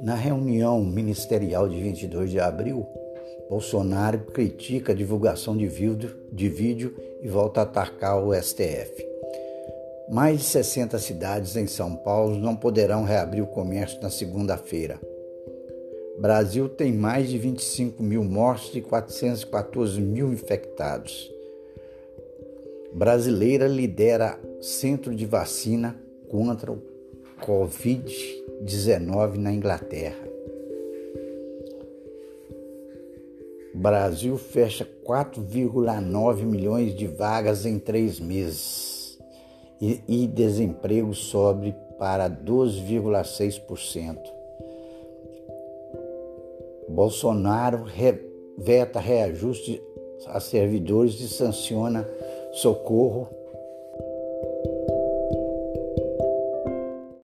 Na reunião ministerial de 22 de abril, Bolsonaro critica a divulgação de vídeo, de vídeo e volta a atacar o STF. Mais de 60 cidades em São Paulo não poderão reabrir o comércio na segunda-feira. Brasil tem mais de 25 mil mortos e 414 mil infectados. Brasileira lidera centro de vacina contra o Covid-19 na Inglaterra. Brasil fecha 4,9 milhões de vagas em três meses e, e desemprego sobe para 12,6%. Bolsonaro veta reajuste a servidores e sanciona socorro